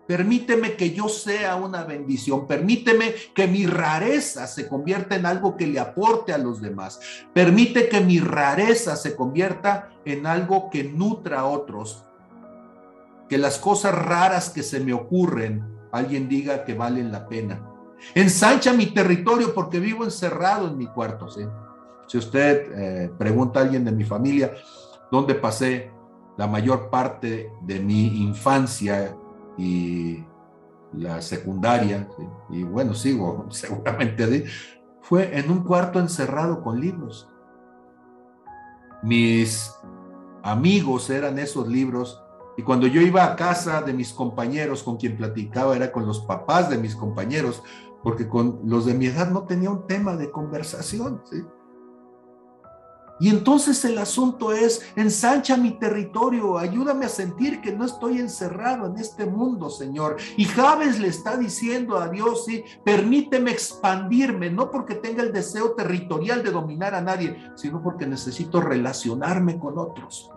Permíteme que yo sea una bendición. Permíteme que mi rareza se convierta en algo que le aporte a los demás. Permite que mi rareza se convierta en algo que nutra a otros. Que las cosas raras que se me ocurren, alguien diga que valen la pena. Ensancha mi territorio porque vivo encerrado en mi cuarto. ¿sí? Si usted eh, pregunta a alguien de mi familia dónde pasé la mayor parte de mi infancia y la secundaria, y bueno, sigo (laughs) seguramente ahí, fue en un cuarto encerrado con libros. Mis amigos eran esos libros y cuando yo iba a casa de mis compañeros con quien platicaba era con los papás de mis compañeros, porque con los de mi edad no tenía un tema de conversación. ¿sí? Y entonces el asunto es, ensancha mi territorio, ayúdame a sentir que no estoy encerrado en este mundo, Señor. Y Javes le está diciendo a Dios, sí, permíteme expandirme, no porque tenga el deseo territorial de dominar a nadie, sino porque necesito relacionarme con otros.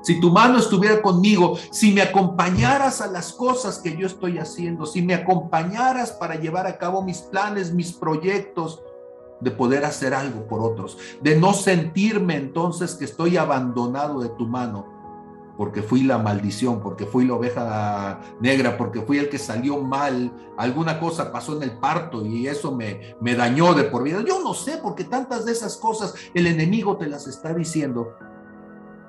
si tu mano estuviera conmigo, si me acompañaras a las cosas que yo estoy haciendo, si me acompañaras para llevar a cabo mis planes, mis proyectos, de poder hacer algo por otros, de no sentirme entonces que estoy abandonado de tu mano, porque fui la maldición, porque fui la oveja negra, porque fui el que salió mal, alguna cosa pasó en el parto y eso me, me dañó de por vida. Yo no sé, porque tantas de esas cosas el enemigo te las está diciendo.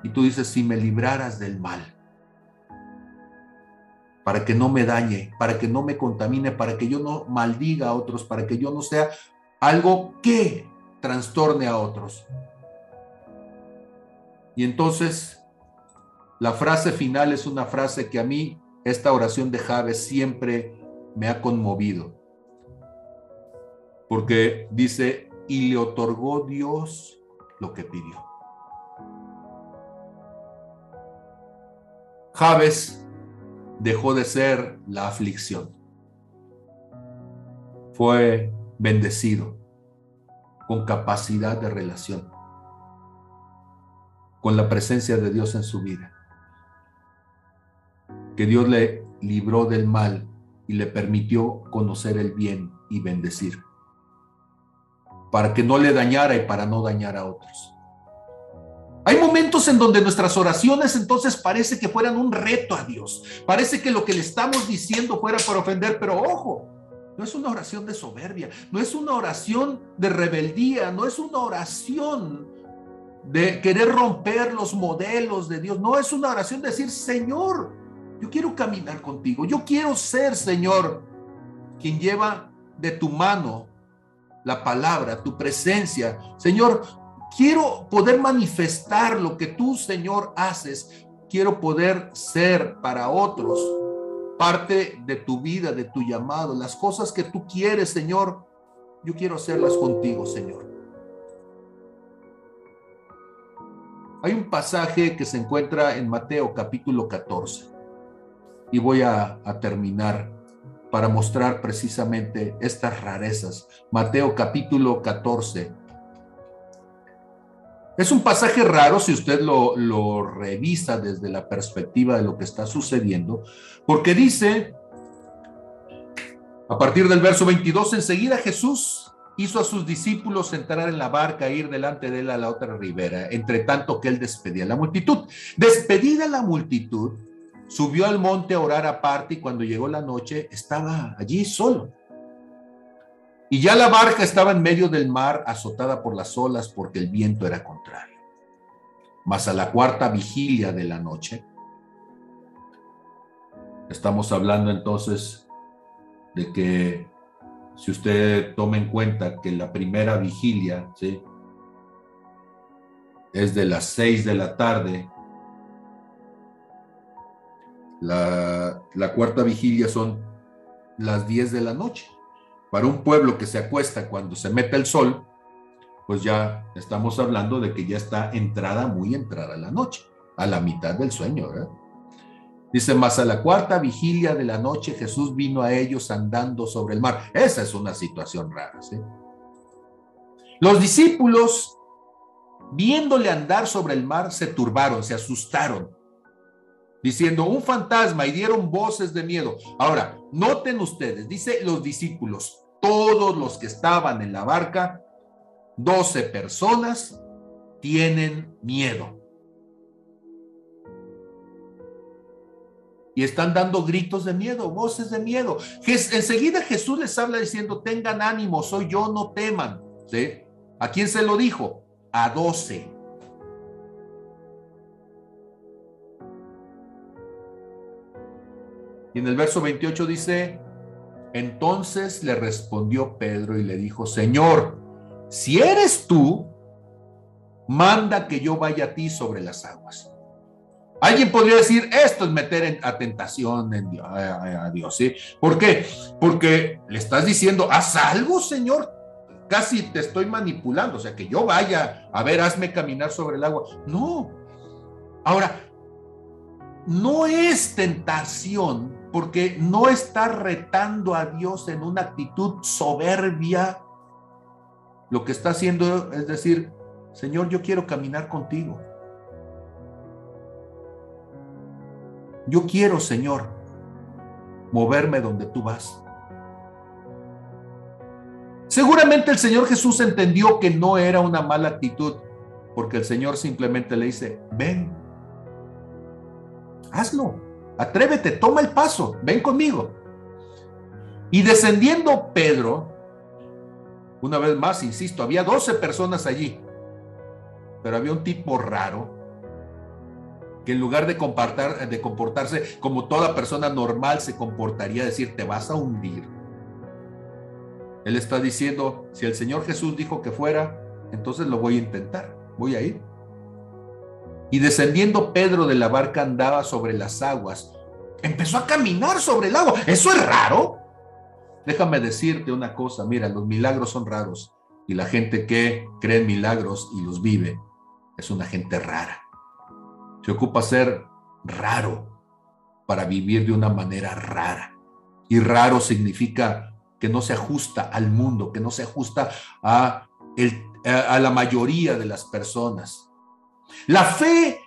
Y tú dices, si me libraras del mal, para que no me dañe, para que no me contamine, para que yo no maldiga a otros, para que yo no sea algo que trastorne a otros. Y entonces, la frase final es una frase que a mí, esta oración de Javes siempre me ha conmovido. Porque dice, y le otorgó Dios lo que pidió. Javes dejó de ser la aflicción. Fue bendecido, con capacidad de relación, con la presencia de Dios en su vida. Que Dios le libró del mal y le permitió conocer el bien y bendecir, para que no le dañara y para no dañar a otros. Hay momentos en donde nuestras oraciones entonces parece que fueran un reto a Dios. Parece que lo que le estamos diciendo fuera para ofender, pero ojo, no es una oración de soberbia, no es una oración de rebeldía, no es una oración de querer romper los modelos de Dios, no es una oración de decir, Señor, yo quiero caminar contigo, yo quiero ser, Señor, quien lleva de tu mano la palabra, tu presencia. Señor, quiero poder manifestar lo que tú, Señor, haces. Quiero poder ser para otros parte de tu vida, de tu llamado, las cosas que tú quieres, Señor, yo quiero hacerlas contigo, Señor. Hay un pasaje que se encuentra en Mateo capítulo 14 y voy a, terminar para mostrar precisamente estas rarezas. Mateo capítulo 14 es un pasaje raro si usted lo, revisa desde la perspectiva de lo que está sucediendo, porque dice, a partir del verso 22, enseguida Jesús hizo a sus discípulos entrar en la barca e ir delante de él a la otra ribera, entre tanto que él despedía a la multitud. Despedida la multitud, subió al monte a orar aparte y cuando llegó la noche estaba allí solo. Y ya la barca estaba en medio del mar, azotada por las olas, porque el viento era contrario. Mas a la cuarta vigilia de la noche, estamos hablando entonces de que si usted toma en cuenta que la primera vigilia es de las seis de la tarde, la cuarta vigilia son las diez de la noche para un pueblo que se acuesta cuando se mete el sol, pues ya estamos hablando de que ya está entrada, muy entrada la noche, a la mitad del sueño, ¿verdad? Dice, más a la cuarta vigilia de la noche Jesús vino a ellos andando sobre el mar. Esa es una situación rara, ¿sí? Los discípulos, viéndole andar sobre el mar, se turbaron, se asustaron diciendo un fantasma y dieron voces de miedo. Ahora, noten ustedes, dice los discípulos, todos los que estaban en la barca, 12 personas, tienen miedo. Y están dando gritos de miedo, voces de miedo. Enseguida Jesús les habla diciendo, tengan ánimo, soy yo, no teman. ¿Sí? ¿A quién se lo dijo? A 12. Y en el verso 28 dice, entonces le respondió Pedro y le dijo, Señor, si eres tú, manda que yo vaya a ti sobre las aguas. Alguien podría decir, esto es meter a tentación en a, Dios, ¿sí? ¿Por qué? Porque le estás diciendo, haz algo, Señor. Casi te estoy manipulando, o sea, que yo vaya, a ver, hazme caminar sobre el agua. No. Ahora, no es tentación porque no está retando a Dios en una actitud soberbia. Lo que está haciendo es decir, Señor, yo quiero caminar contigo. yo quiero, Señor, moverme donde tú vas. Seguramente el Señor Jesús entendió que no era una mala actitud, porque el Señor simplemente le dice, ven, hazlo, atrévete, toma el paso, ven conmigo. Y descendiendo Pedro, una vez más, insisto, había 12 personas allí, pero había un tipo raro que en lugar de, comportarse como toda persona normal se comportaría, decir, te vas a hundir. Él está diciendo, si el Señor Jesús dijo que fuera, entonces lo voy a intentar, voy a ir. Y descendiendo Pedro de la barca andaba sobre las aguas. Empezó a caminar sobre el agua. ¿Eso es raro? Déjame decirte una cosa, mira, los milagros son raros y la gente que cree en milagros y los vive es una gente rara. Se ocupa ser raro para vivir de una manera rara. Y raro significa que no se ajusta al mundo, que no se ajusta a, a la mayoría de las personas. La fe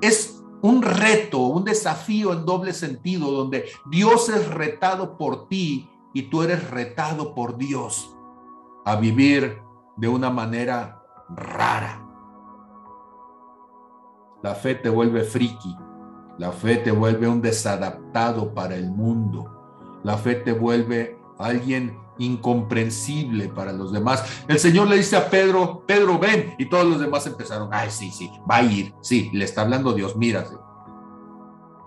es un reto, un desafío en doble sentido, donde Dios es retado por ti y tú eres retado por Dios a vivir de una manera rara. La fe te vuelve friki. La fe te vuelve un desadaptado para el mundo. La fe te vuelve alguien incomprensible para los demás. El Señor le dice a Pedro, Pedro, ven. Y todos los demás empezaron, ay, sí, sí, va a ir. Sí, le está hablando Dios, mírase.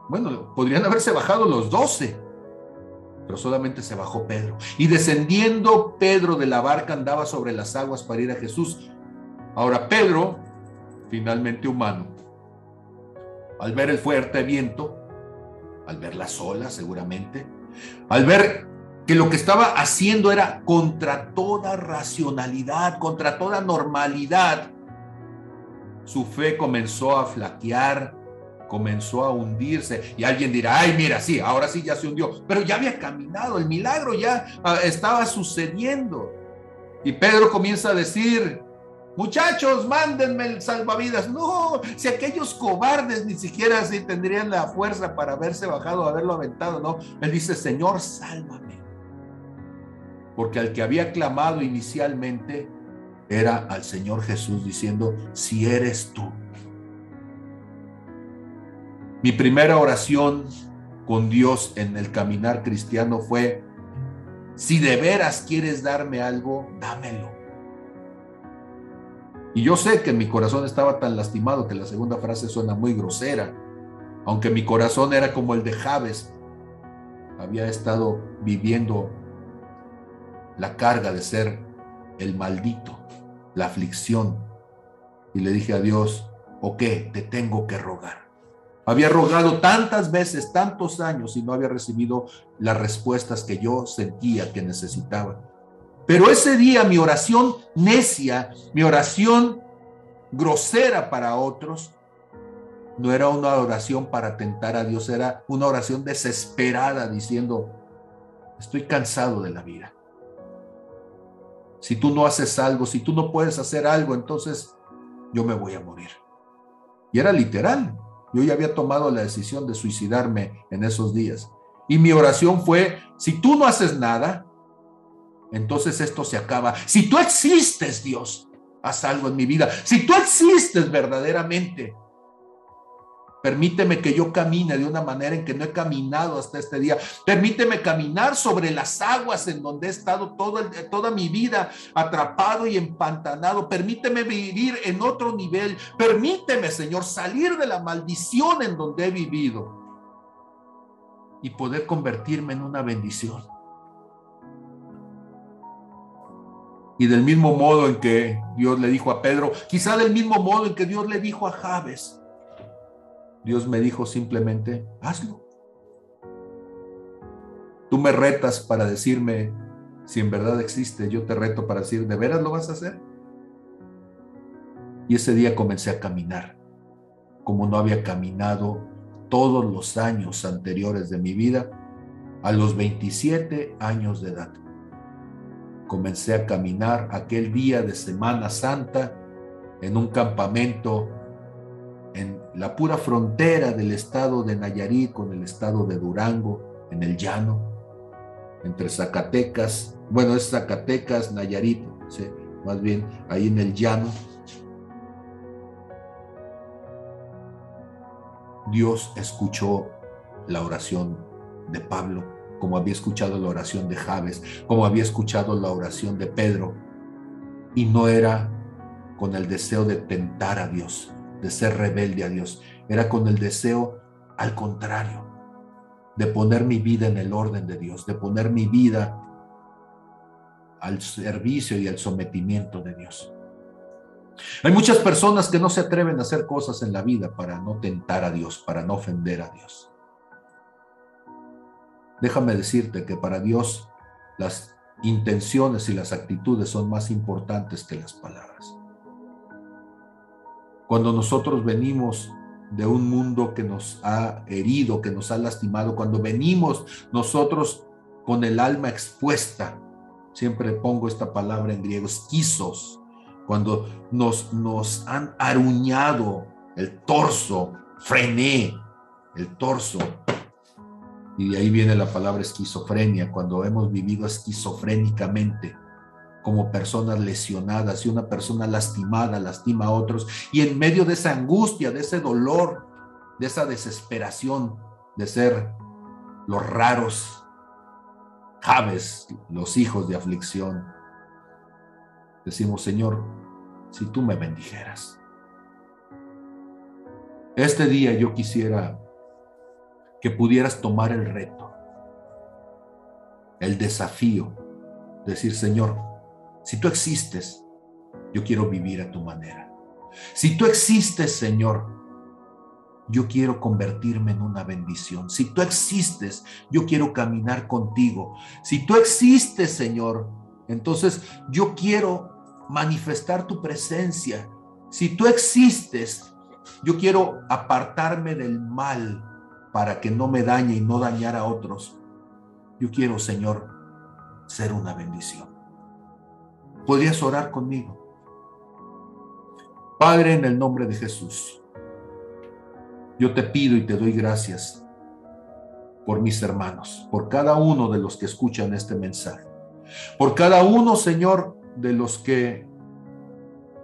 Bueno, podrían haberse bajado los doce, pero solamente se bajó Pedro. Y descendiendo Pedro de la barca andaba sobre las aguas para ir a Jesús. Ahora Pedro, finalmente humano, al ver el fuerte viento, al ver las olas seguramente, al ver que lo que estaba haciendo era contra toda racionalidad, contra toda normalidad, su fe comenzó a flaquear, comenzó a hundirse y alguien dirá, ay, mira, sí, ahora sí ya se hundió, pero ya había caminado, el milagro ya ah, estaba sucediendo. Y Pedro comienza a decir, muchachos, mándenme el salvavidas. No, si aquellos cobardes ni siquiera así tendrían la fuerza para haberse bajado, haberlo aventado, no. Él dice, Señor, sálvame. Porque al que había clamado inicialmente era al Señor Jesús diciendo, si eres tú. Mi primera oración con Dios en el caminar cristiano fue, si de veras quieres darme algo, dámelo. Y yo sé que mi corazón estaba tan lastimado que la segunda frase suena muy grosera, aunque mi corazón era como el de Javes. Había estado viviendo la carga de ser el maldito, la aflicción. Y le dije a Dios, ¿o qué? Te tengo que rogar. Había rogado tantas veces, tantos años y no había recibido las respuestas que yo sentía que necesitaba. Pero ese día mi oración necia, mi oración grosera para otros, no era una oración para tentar a Dios, era una oración desesperada diciendo, estoy cansado de la vida. Si tú no haces algo, si tú no puedes hacer algo, entonces yo me voy a morir. Y era literal. Yo ya había tomado la decisión de suicidarme en esos días. Y mi oración fue, si tú no haces nada, entonces esto se acaba. Si tú existes, Dios, haz algo en mi vida. Si tú existes verdaderamente, permíteme que yo camine de una manera en que no he caminado hasta este día. Permíteme caminar sobre las aguas en donde he estado toda mi vida atrapado y empantanado. Permíteme vivir en otro nivel. Permíteme, Señor, salir de la maldición en donde he vivido y poder convertirme en una bendición. Y del mismo modo en que Dios le dijo a Pedro, quizá del mismo modo en que Dios le dijo a Javes, Dios me dijo simplemente, hazlo. Tú me retas para decirme si en verdad existe, yo te reto para decir, ¿de veras lo vas a hacer? Y ese día comencé a caminar, como no había caminado todos los años anteriores de mi vida, a los 27 años de edad comencé a caminar aquel día de Semana Santa en un campamento en la pura frontera del estado de Nayarit con el estado de Durango, en el llano, entre Zacatecas, bueno, es Zacatecas, Nayarit, más bien ahí en el llano. Dios escuchó la oración de Pablo, como había escuchado la oración de Javes, como había escuchado la oración de Pedro, y no era con el deseo de tentar a Dios, de ser rebelde a Dios, era con el deseo al contrario, de poner mi vida en el orden de Dios, de poner mi vida al servicio y al sometimiento de Dios. Hay muchas personas que no se atreven a hacer cosas en la vida para no tentar a Dios, para no ofender a Dios. Déjame decirte que para Dios las intenciones y las actitudes son más importantes que las palabras. Cuando nosotros venimos de un mundo que nos ha herido, que nos ha lastimado, cuando venimos nosotros con el alma expuesta, siempre pongo esta palabra en griego, esquizos, cuando nos, nos han aruñado el torso, frené el torso, y de ahí viene la palabra esquizofrenia, cuando hemos vivido esquizofrénicamente como personas lesionadas y una persona lastimada lastima a otros. Y en medio de esa angustia, de ese dolor, de esa desesperación de ser los raros Javes, los hijos de aflicción, decimos, Señor, si tú me bendijeras. Este día yo quisiera que pudieras tomar el reto, el desafío, decir, Señor, si tú existes, yo quiero vivir a tu manera. Si tú existes, Señor, yo quiero convertirme en una bendición. Si tú existes, yo quiero caminar contigo. Si tú existes, Señor, entonces yo quiero manifestar tu presencia. Si tú existes, yo quiero apartarme del mal para que no me dañe y no dañar a otros. Yo quiero, Señor, ser una bendición. ¿Podrías orar conmigo? Padre, en el nombre de Jesús, yo te pido y te doy gracias por mis hermanos, por cada uno de los que escuchan este mensaje, por cada uno, Señor, de los que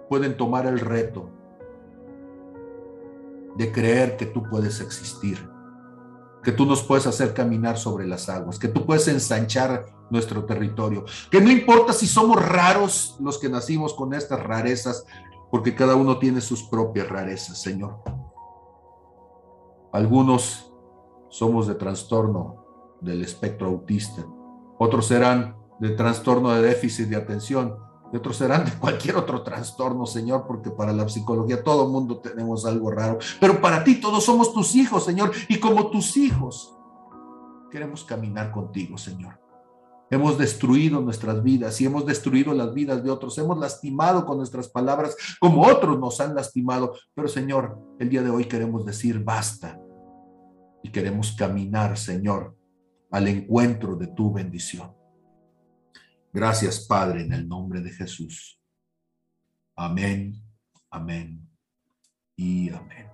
pueden tomar el reto de creer que tú puedes existir, que tú nos puedes hacer caminar sobre las aguas, que tú puedes ensanchar nuestro territorio, que no importa si somos raros los que nacimos con estas rarezas, porque cada uno tiene sus propias rarezas, Señor. Algunos somos de trastorno del espectro autista, otros serán de trastorno de déficit de atención, serán de cualquier otro trastorno, Señor, porque para la psicología todo mundo tenemos algo raro, pero para ti todos somos tus hijos, Señor, y como tus hijos queremos caminar contigo, Señor. Hemos destruido nuestras vidas y hemos destruido las vidas de otros. Hemos lastimado con nuestras palabras como otros nos han lastimado. Pero Señor, el día de hoy queremos decir basta y queremos caminar, Señor, al encuentro de tu bendición. Gracias, Padre, en el nombre de Jesús. Amén, amén y amén.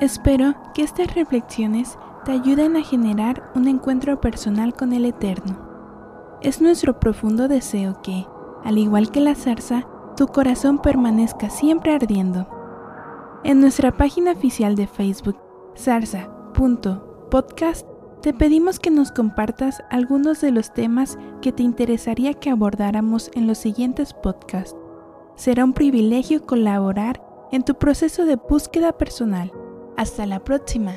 Espero que estas reflexiones te ayuden a generar un encuentro personal con el Eterno. Es nuestro profundo deseo que, al igual que la zarza, tu corazón permanezca siempre ardiendo. En nuestra página oficial de Facebook, zarza.podcast, te pedimos que nos compartas algunos de los temas que te interesaría que abordáramos en los siguientes podcasts. Será un privilegio colaborar en tu proceso de búsqueda personal. Hasta la próxima.